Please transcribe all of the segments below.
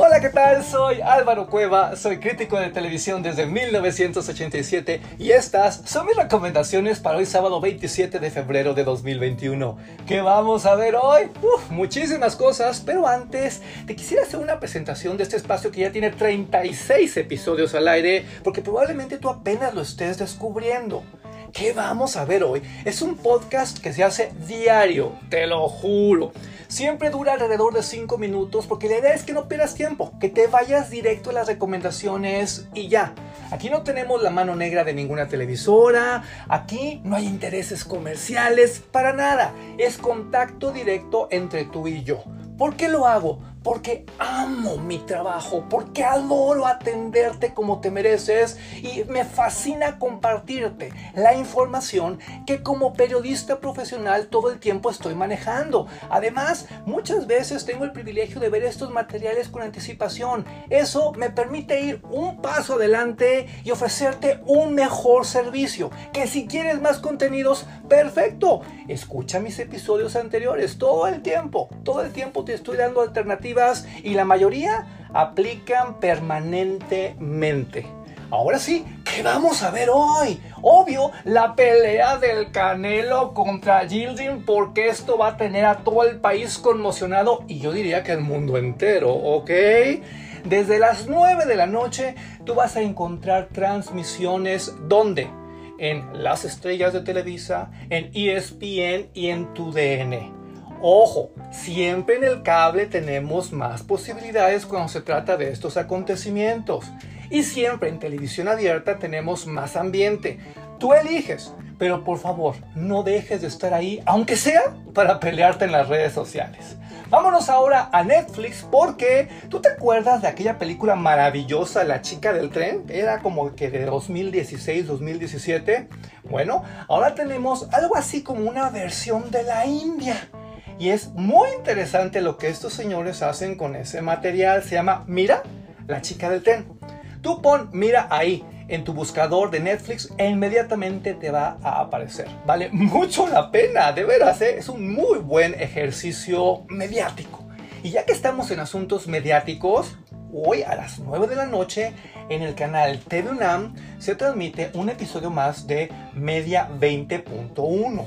Hola, ¿qué tal? Soy Álvaro Cueva, soy crítico de televisión desde 1987 y estas son mis recomendaciones para hoy sábado 27 de febrero de 2021. ¿Qué vamos a ver hoy? Muchísimas cosas, pero antes te quisiera hacer una presentación de este espacio que ya tiene 36 episodios al aire, porque probablemente tú apenas lo estés descubriendo. ¿Qué vamos a ver hoy? Es un podcast que se hace diario, te lo juro. Siempre dura alrededor de 5 minutos porque la idea es que no pierdas tiempo, que te vayas directo a las recomendaciones y ya. Aquí no tenemos la mano negra de ninguna televisora, aquí no hay intereses comerciales, para nada. Es contacto directo entre tú y yo. ¿Por qué lo hago? Porque amo mi trabajo, porque adoro atenderte como te mereces y me fascina compartirte la información que como periodista profesional todo el tiempo estoy manejando. Además, muchas veces tengo el privilegio de ver estos materiales con anticipación. Eso me permite ir un paso adelante y ofrecerte un mejor servicio. Que si quieres más contenidos, perfecto. Escucha mis episodios anteriores todo el tiempo. Todo el tiempo te estoy dando alternativas y la mayoría aplican permanentemente. Ahora sí, ¿qué vamos a ver hoy? Obvio, la pelea del Canelo contra Gilding, porque esto va a tener a todo el país conmocionado y yo diría que el mundo entero, ¿ok? Desde las 9 de la noche tú vas a encontrar transmisiones donde en las estrellas de Televisa, en ESPN y en tu DN. Ojo, siempre en el cable tenemos más posibilidades cuando se trata de estos acontecimientos. Y siempre en televisión abierta tenemos más ambiente. Tú eliges, pero por favor, no dejes de estar ahí, aunque sea para pelearte en las redes sociales. Vámonos ahora a Netflix porque tú te acuerdas de aquella película maravillosa La chica del tren, era como que de 2016-2017. Bueno, ahora tenemos algo así como una versión de la India. Y es muy interesante lo que estos señores hacen con ese material. Se llama Mira, la chica del tren. Tú pon Mira ahí en tu buscador de Netflix e inmediatamente te va a aparecer. Vale mucho la pena, de veras, ¿eh? es un muy buen ejercicio mediático. Y ya que estamos en asuntos mediáticos, hoy a las 9 de la noche en el canal TV UNAM se transmite un episodio más de Media 20.1.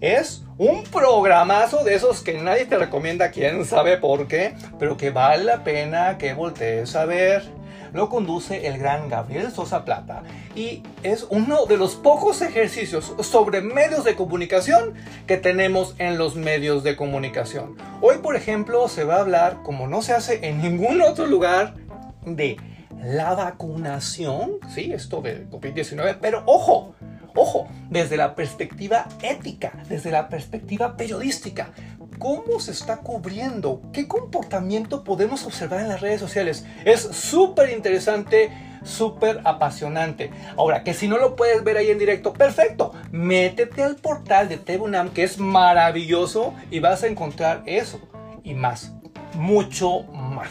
Es un programazo de esos que nadie te recomienda, quién sabe por qué, pero que vale la pena que voltees a ver lo conduce el gran Gabriel Sosa Plata y es uno de los pocos ejercicios sobre medios de comunicación que tenemos en los medios de comunicación. Hoy, por ejemplo, se va a hablar, como no se hace en ningún otro lugar, de la vacunación, sí, esto de COVID-19, pero ojo, Ojo, desde la perspectiva ética, desde la perspectiva periodística, ¿cómo se está cubriendo? ¿Qué comportamiento podemos observar en las redes sociales? Es súper interesante, súper apasionante. Ahora, que si no lo puedes ver ahí en directo, perfecto. Métete al portal de TVUNAM, que es maravilloso, y vas a encontrar eso y más, mucho más.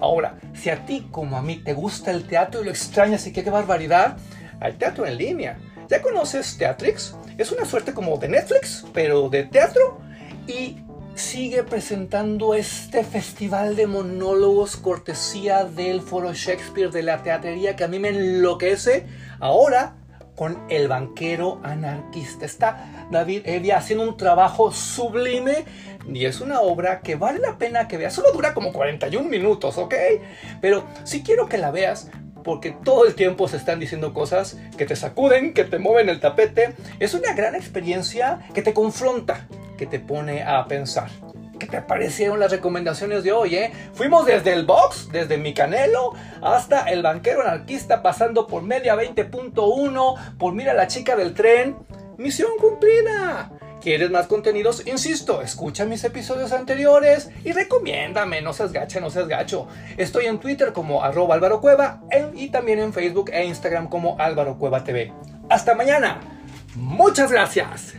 Ahora, si a ti como a mí te gusta el teatro y lo extrañas y qué barbaridad, hay teatro en línea ¿Ya conoces Teatrix? Es una suerte como de Netflix, pero de teatro. Y sigue presentando este festival de monólogos cortesía del Foro Shakespeare de la teatrería que a mí me enloquece. Ahora con El banquero anarquista. Está David Evia haciendo un trabajo sublime y es una obra que vale la pena que veas. Solo dura como 41 minutos, ¿ok? Pero si quiero que la veas porque todo el tiempo se están diciendo cosas que te sacuden, que te mueven el tapete. Es una gran experiencia que te confronta, que te pone a pensar. ¿Qué te parecieron las recomendaciones de hoy? Eh? Fuimos desde el box, desde mi canelo, hasta el banquero anarquista, pasando por media 20.1, por mira la chica del tren. Misión cumplida. ¿Quieres más contenidos? Insisto, escucha mis episodios anteriores y recomiéndame, no seas gacha, no seas gacho. Estoy en Twitter como arroba Álvaro Cueva y también en Facebook e Instagram como Álvaro Cueva. Hasta mañana. Muchas gracias.